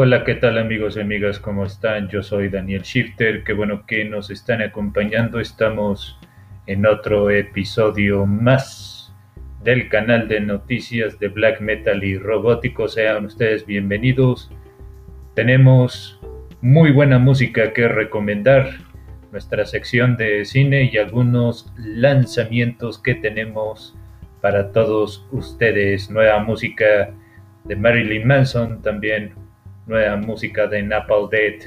Hola, ¿qué tal amigos y amigas? ¿Cómo están? Yo soy Daniel Shifter. Qué bueno que nos están acompañando. Estamos en otro episodio más del canal de noticias de black metal y robótico. Sean ustedes bienvenidos. Tenemos muy buena música que recomendar. Nuestra sección de cine y algunos lanzamientos que tenemos para todos ustedes. Nueva música de Marilyn Manson, también nueva música de Napalm Death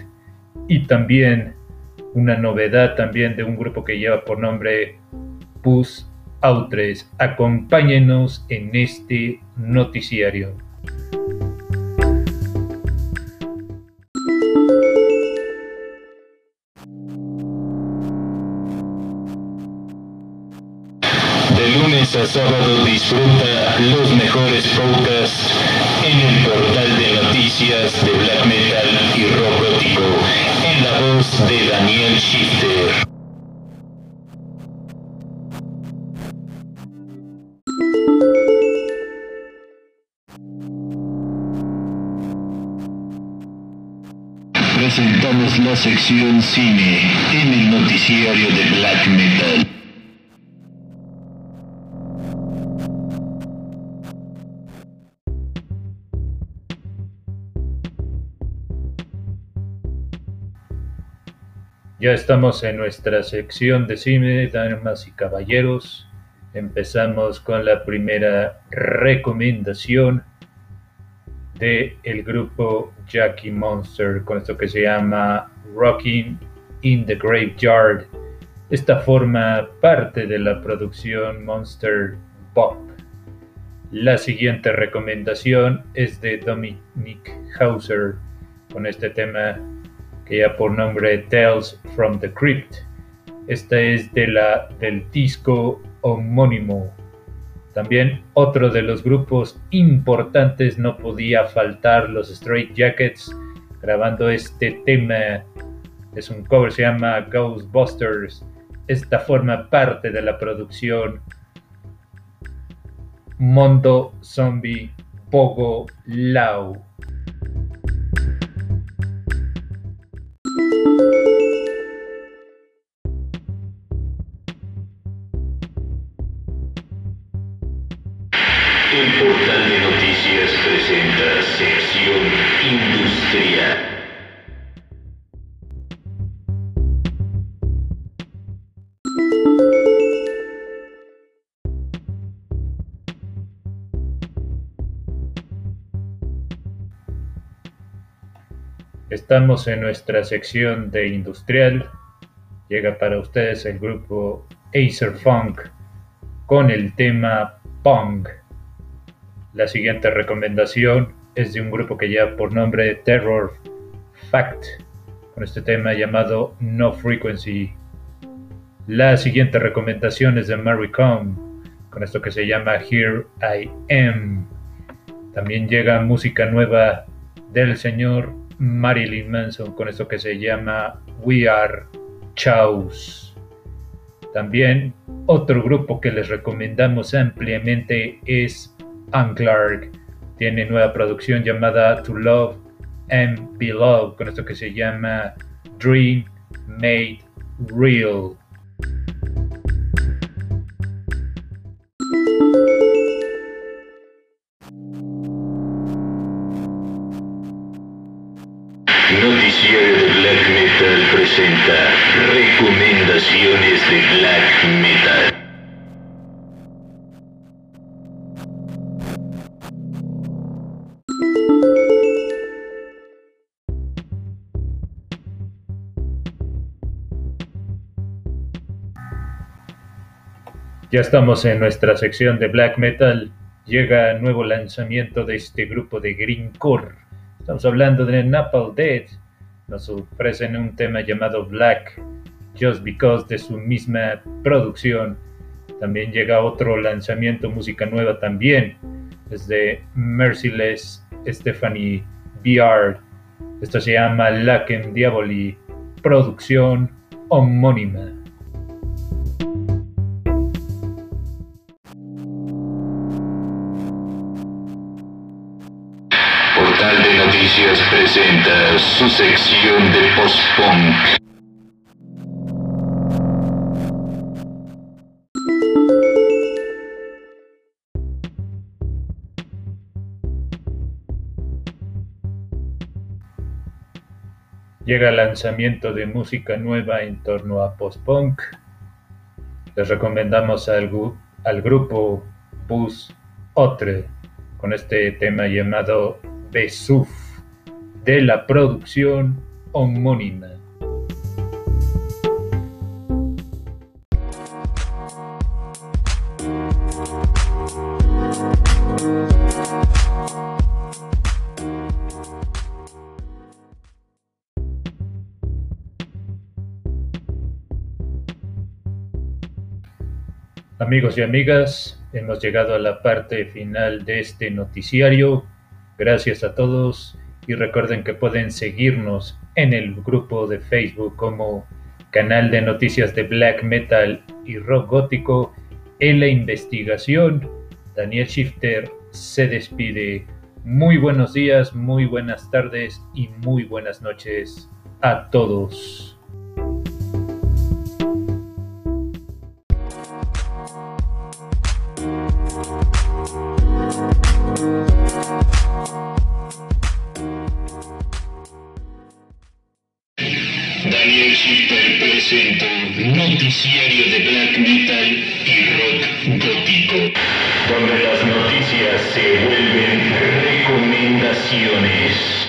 y también una novedad también de un grupo que lleva por nombre Pus Outres. Acompáñenos en este noticiario. a sábado disfruta los mejores podcasts en el portal de noticias de black metal y rock en la voz de Daniel Shifter. Presentamos la sección cine en el noticiario de black metal. Ya estamos en nuestra sección de cine, damas y caballeros. Empezamos con la primera recomendación de el grupo Jackie Monster con esto que se llama Rocking in the Graveyard. Esta forma parte de la producción Monster Pop. La siguiente recomendación es de Dominic Hauser con este tema ya por nombre Tales from the Crypt. Esta es de la, del disco homónimo. También otro de los grupos importantes no podía faltar los Straight Jackets grabando este tema. Es un cover, se llama Ghostbusters. Esta forma parte de la producción Mondo Zombie Pogo Lao. El portal de noticias presenta sección industrial. Estamos en nuestra sección de industrial. Llega para ustedes el grupo Acer Funk con el tema Pong. La siguiente recomendación es de un grupo que lleva por nombre Terror Fact, con este tema llamado No Frequency. La siguiente recomendación es de Mary Com, con esto que se llama Here I Am. También llega música nueva del señor Marilyn Manson, con esto que se llama We Are Chaos. También otro grupo que les recomendamos ampliamente es Anne Clark tiene nueva producción llamada To Love and Be Loved, con esto que se llama Dream Made Real. Noticiero de Black Metal presenta recomendaciones de Black Metal. Ya estamos en nuestra sección de black metal. Llega nuevo lanzamiento de este grupo de greencore. Estamos hablando de Napalm Dead. Nos ofrecen un tema llamado Black, Just Because de su misma producción. También llega otro lanzamiento, música nueva también, desde Merciless Stephanie VR. Esto se llama Laken Diaboli, producción homónima. Presenta su sección de post-punk. Llega el lanzamiento de música nueva en torno a post-punk. Les recomendamos al, al grupo Bus Otre con este tema llamado Besuf de la producción homónima. Amigos y amigas, hemos llegado a la parte final de este noticiario. Gracias a todos y recuerden que pueden seguirnos en el grupo de Facebook como canal de noticias de black metal y rock gótico en la investigación. Daniel Shifter se despide. Muy buenos días, muy buenas tardes y muy buenas noches a todos. Presentó Noticiario de Black Metal y Rock Gótico, donde las noticias se vuelven recomendaciones.